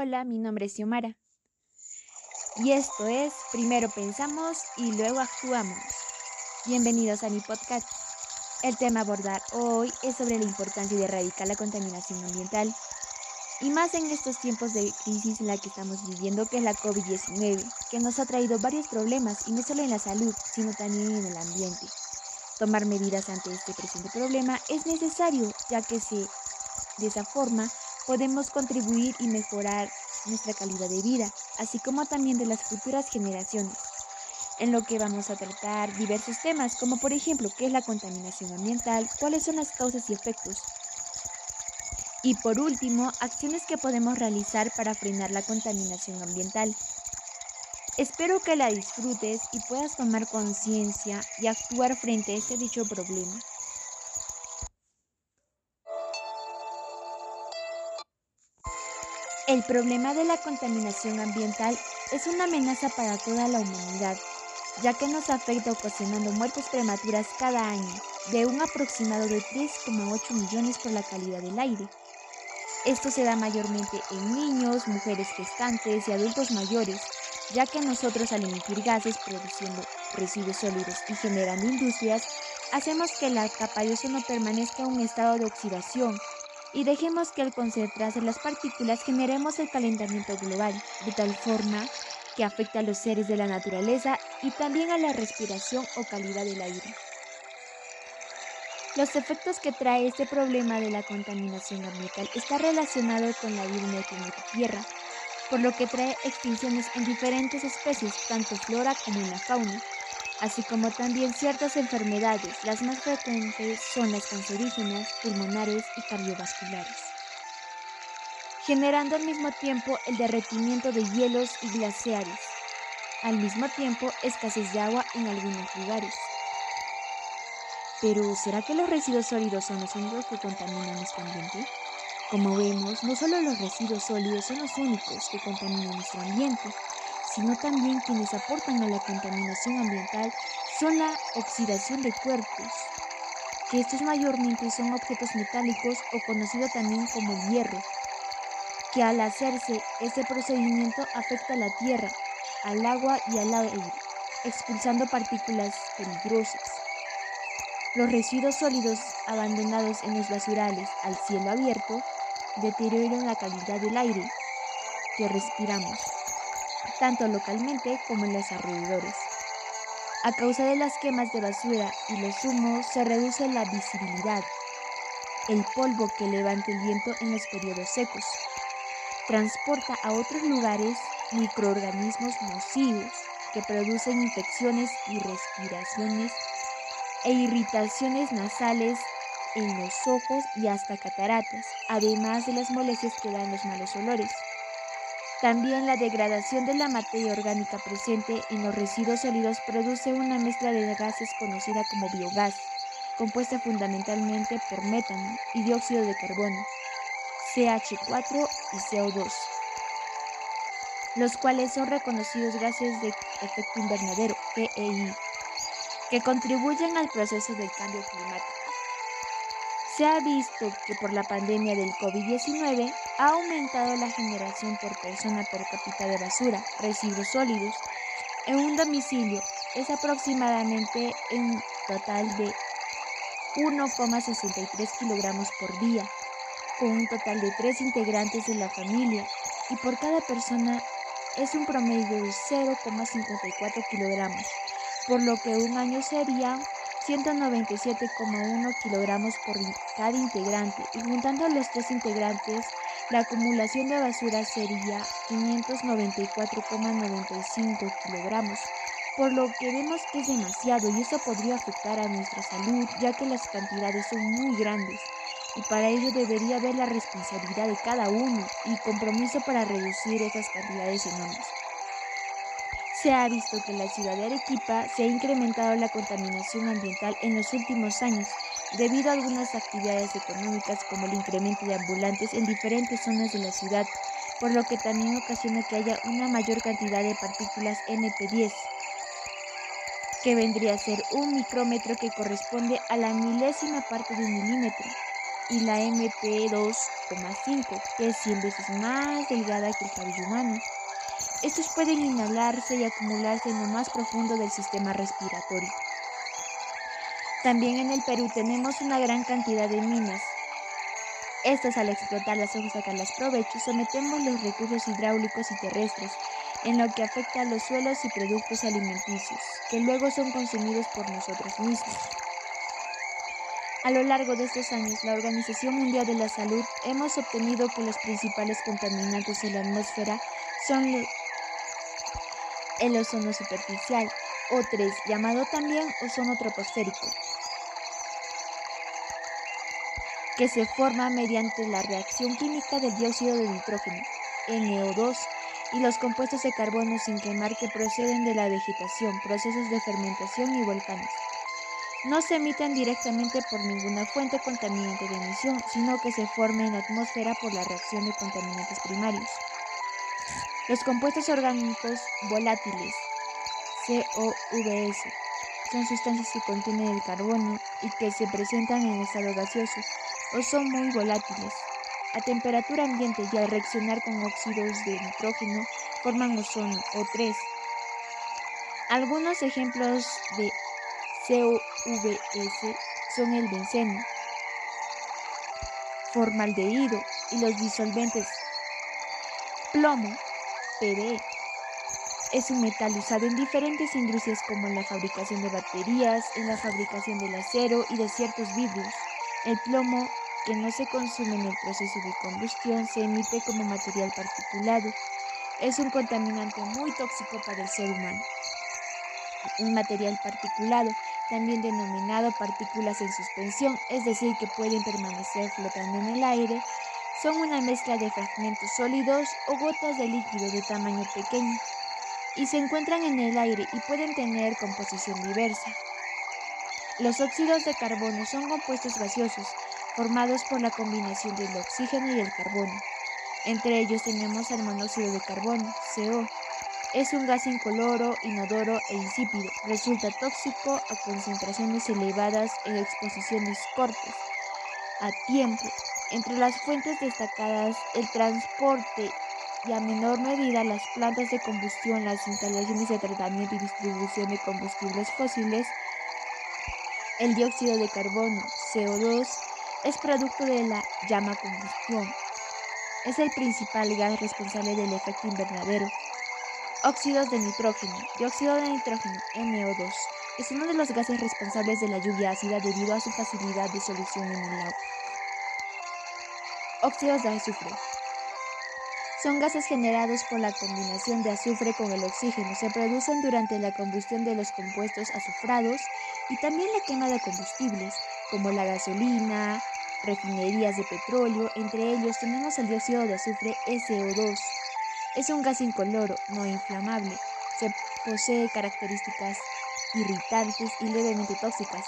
Hola, mi nombre es Xiomara. Y esto es Primero pensamos y luego actuamos. Bienvenidos a mi podcast. El tema a abordar hoy es sobre la importancia de erradicar la contaminación ambiental. Y más en estos tiempos de crisis en la que estamos viviendo, que es la COVID-19, que nos ha traído varios problemas, y no solo en la salud, sino también en el ambiente. Tomar medidas ante este presente problema es necesario, ya que se, de esa forma podemos contribuir y mejorar nuestra calidad de vida, así como también de las futuras generaciones, en lo que vamos a tratar diversos temas, como por ejemplo qué es la contaminación ambiental, cuáles son las causas y efectos, y por último, acciones que podemos realizar para frenar la contaminación ambiental. Espero que la disfrutes y puedas tomar conciencia y actuar frente a este dicho problema. El problema de la contaminación ambiental es una amenaza para toda la humanidad, ya que nos afecta ocasionando muertes prematuras cada año, de un aproximado de 3,8 millones por la calidad del aire. Esto se da mayormente en niños, mujeres gestantes y adultos mayores, ya que nosotros al emitir gases produciendo residuos sólidos y generando industrias, hacemos que la capa de ozono permanezca en un estado de oxidación y dejemos que al concentrarse las partículas generemos el calentamiento global, de tal forma que afecta a los seres de la naturaleza y también a la respiración o calidad del aire. Los efectos que trae este problema de la contaminación ambiental está relacionado con la vida en el planeta Tierra, por lo que trae extinciones en diferentes especies, tanto flora como en la fauna así como también ciertas enfermedades. Las más frecuentes son las cancerígenas, pulmonares y cardiovasculares, generando al mismo tiempo el derretimiento de hielos y glaciares, al mismo tiempo escasez de agua en algunos lugares. Pero, ¿será que los residuos sólidos son los únicos que contaminan nuestro ambiente? Como vemos, no solo los residuos sólidos son los únicos que contaminan nuestro ambiente, sino también quienes aportan a la contaminación ambiental son la oxidación de cuerpos, que estos mayormente son objetos metálicos o conocido también como hierro, que al hacerse este procedimiento afecta a la tierra, al agua y al aire, expulsando partículas peligrosas. Los residuos sólidos abandonados en los basurales al cielo abierto deterioran la calidad del aire que respiramos tanto localmente como en los alrededores. A causa de las quemas de basura y los humos se reduce la visibilidad, el polvo que levanta el viento en los periodos secos. Transporta a otros lugares microorganismos nocivos que producen infecciones y respiraciones e irritaciones nasales en los ojos y hasta cataratas, además de las molestias que dan los malos olores. También la degradación de la materia orgánica presente en los residuos sólidos produce una mezcla de gases conocida como biogás, compuesta fundamentalmente por metano y dióxido de carbono, CH4 y CO2, los cuales son reconocidos gases de efecto invernadero, EEI, que contribuyen al proceso del cambio climático. Se ha visto que por la pandemia del COVID-19 ha aumentado la generación por persona per cápita de basura, residuos sólidos. En un domicilio es aproximadamente en total de 1,63 kilogramos por día, con un total de tres integrantes de la familia, y por cada persona es un promedio de 0,54 kilogramos, por lo que un año sería 197,1 kilogramos por cada integrante y juntando los tres integrantes, la acumulación de basura sería 594,95 kilogramos, por lo que vemos que es demasiado y eso podría afectar a nuestra salud ya que las cantidades son muy grandes y para ello debería haber la responsabilidad de cada uno y compromiso para reducir esas cantidades enormes. Se ha visto que en la ciudad de Arequipa se ha incrementado la contaminación ambiental en los últimos años debido a algunas actividades económicas como el incremento de ambulantes en diferentes zonas de la ciudad, por lo que también ocasiona que haya una mayor cantidad de partículas NP10, que vendría a ser un micrómetro que corresponde a la milésima parte de un milímetro. y la MP2,5, que es 100 veces más delgada que el cabello humano. Estos pueden inhalarse y acumularse en lo más profundo del sistema respiratorio. También en el Perú tenemos una gran cantidad de minas. Estas al explotarlas o sacarlas provecho sometemos los recursos hidráulicos y terrestres, en lo que afecta a los suelos y productos alimenticios, que luego son consumidos por nosotros mismos. A lo largo de estos años, la Organización Mundial de la Salud hemos obtenido que los principales contaminantes en la atmósfera son el ozono superficial, O3, llamado también ozono troposférico, que se forma mediante la reacción química del dióxido de nitrógeno, NO2, y los compuestos de carbono sin quemar que proceden de la vegetación, procesos de fermentación y volcanes. No se emiten directamente por ninguna fuente contaminante de emisión, sino que se forma en la atmósfera por la reacción de contaminantes primarios. Los compuestos orgánicos volátiles, COVS, son sustancias que contienen el carbono y que se presentan en estado gaseoso o son muy volátiles. A temperatura ambiente y al reaccionar con óxidos de nitrógeno forman ozono O3. Algunos ejemplos de COVS son el benceno, formaldehído y los disolventes plomo, PDE. Es un metal usado en diferentes industrias como en la fabricación de baterías, en la fabricación del acero y de ciertos vidrios. El plomo que no se consume en el proceso de combustión se emite como material particulado. Es un contaminante muy tóxico para el ser humano. Un material particulado, también denominado partículas en suspensión, es decir, que pueden permanecer flotando en el aire, son una mezcla de fragmentos sólidos o gotas de líquido de tamaño pequeño y se encuentran en el aire y pueden tener composición diversa. Los óxidos de carbono son compuestos gaseosos formados por la combinación del oxígeno y el carbono. Entre ellos tenemos el monóxido de carbono, CO. Es un gas incoloro, inodoro e insípido. Resulta tóxico a concentraciones elevadas en exposiciones cortas, a tiempo. Entre las fuentes destacadas, el transporte y a menor medida las plantas de combustión, las instalaciones de tratamiento y distribución de combustibles fósiles, el dióxido de carbono, CO2, es producto de la llama combustión. Es el principal gas responsable del efecto invernadero. Óxidos de nitrógeno. Dióxido de nitrógeno, NO2. Es uno de los gases responsables de la lluvia ácida debido a su facilidad de solución en el agua. Óxidos de azufre. Son gases generados por la combinación de azufre con el oxígeno. Se producen durante la combustión de los compuestos azufrados y también la quema de combustibles como la gasolina, refinerías de petróleo, entre ellos tenemos el dióxido de azufre SO2. Es un gas incoloro, no inflamable. Se posee características irritantes y levemente tóxicas.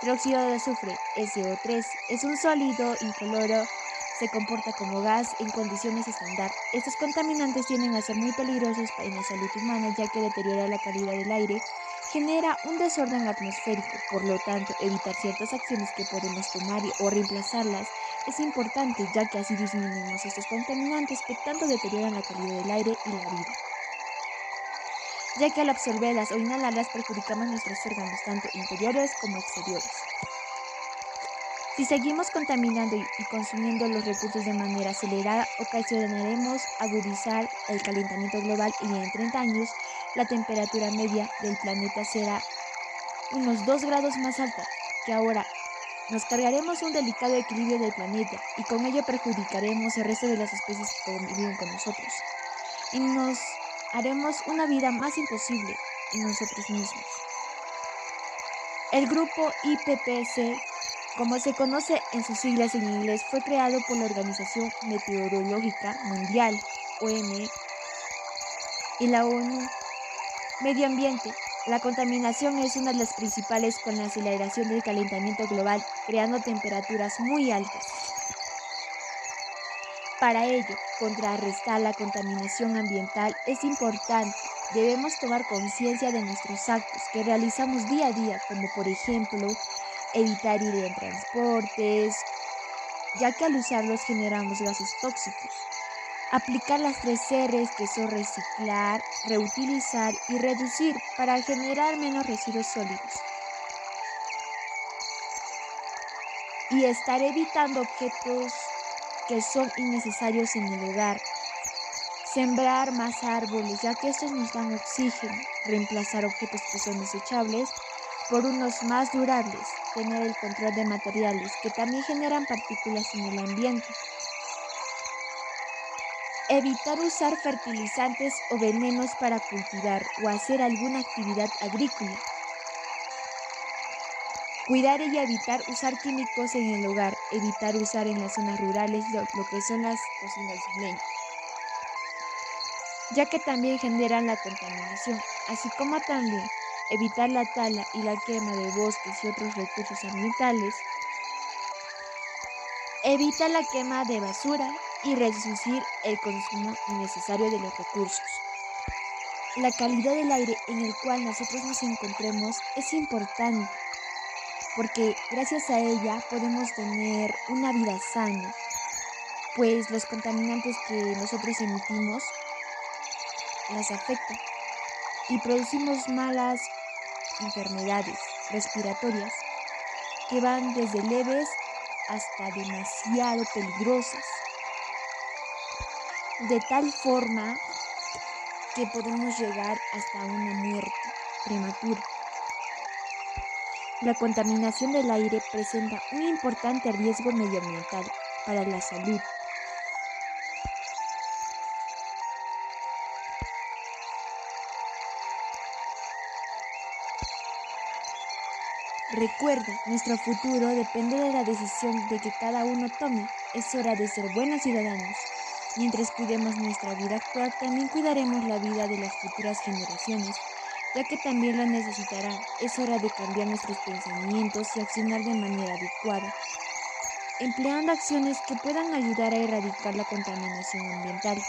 Tróxido de azufre SO3 es un sólido incoloro, se comporta como gas en condiciones estándar. Estos contaminantes tienden a ser muy peligrosos para la salud humana ya que deteriora la calidad del aire genera un desorden atmosférico, por lo tanto, evitar ciertas acciones que podemos tomar o reemplazarlas es importante, ya que así disminuimos estos contaminantes que tanto deterioran la calidad del aire y la vida. Ya que al absorberlas o inhalarlas perjudicamos nuestros órganos, tanto interiores como exteriores. Si seguimos contaminando y consumiendo los recursos de manera acelerada, ocasionaremos agudizar el calentamiento global y en 30 años la temperatura media del planeta será unos 2 grados más alta que ahora. Nos cargaremos un delicado equilibrio del planeta y con ello perjudicaremos el resto de las especies que conviven con nosotros. Y nos haremos una vida más imposible en nosotros mismos. El grupo IPPC, como se conoce en sus siglas en inglés, fue creado por la Organización Meteorológica Mundial, OME, y la ONU Medio ambiente. La contaminación es una de las principales con la aceleración del calentamiento global, creando temperaturas muy altas. Para ello, contrarrestar la contaminación ambiental es importante. Debemos tomar conciencia de nuestros actos que realizamos día a día, como por ejemplo evitar ir en transportes, ya que al usarlos generamos gases tóxicos. Aplicar las tres R's que son reciclar, reutilizar y reducir para generar menos residuos sólidos. Y estar evitando objetos que son innecesarios en el hogar. Sembrar más árboles ya que estos nos dan oxígeno. Reemplazar objetos que son desechables por unos más durables. Tener el control de materiales que también generan partículas en el ambiente. Evitar usar fertilizantes o venenos para cultivar o hacer alguna actividad agrícola. Cuidar y evitar usar químicos en el hogar. Evitar usar en las zonas rurales lo, que son las cocinas leña, ya que también generan la contaminación, así como también evitar la tala y la quema de bosques y otros recursos ambientales. Evita la quema de basura y reducir el consumo innecesario de los recursos. La calidad del aire en el cual nosotros nos encontremos es importante porque gracias a ella podemos tener una vida sana, pues los contaminantes que nosotros emitimos las afectan y producimos malas enfermedades respiratorias que van desde leves hasta demasiado peligrosas de tal forma que podemos llegar hasta una muerte prematura. La contaminación del aire presenta un importante riesgo medioambiental para la salud. Recuerda, nuestro futuro depende de la decisión de que cada uno tome. Es hora de ser buenos ciudadanos. Mientras cuidemos nuestra vida actual, también cuidaremos la vida de las futuras generaciones, ya que también la necesitarán. Es hora de cambiar nuestros pensamientos y accionar de manera adecuada, empleando acciones que puedan ayudar a erradicar la contaminación ambiental,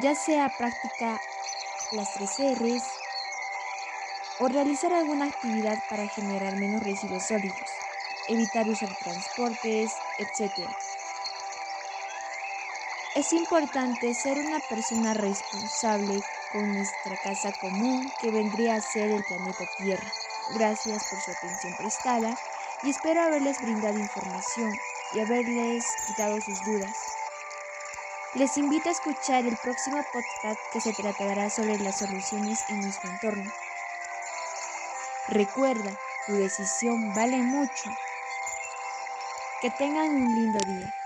ya sea práctica las tres R's o realizar alguna actividad para generar menos residuos sólidos, evitar usar transportes, etc. Es importante ser una persona responsable con nuestra casa común que vendría a ser el planeta Tierra. Gracias por su atención prestada y espero haberles brindado información y haberles quitado sus dudas. Les invito a escuchar el próximo podcast que se tratará sobre las soluciones en nuestro entorno. Recuerda, tu decisión vale mucho. Que tengan un lindo día.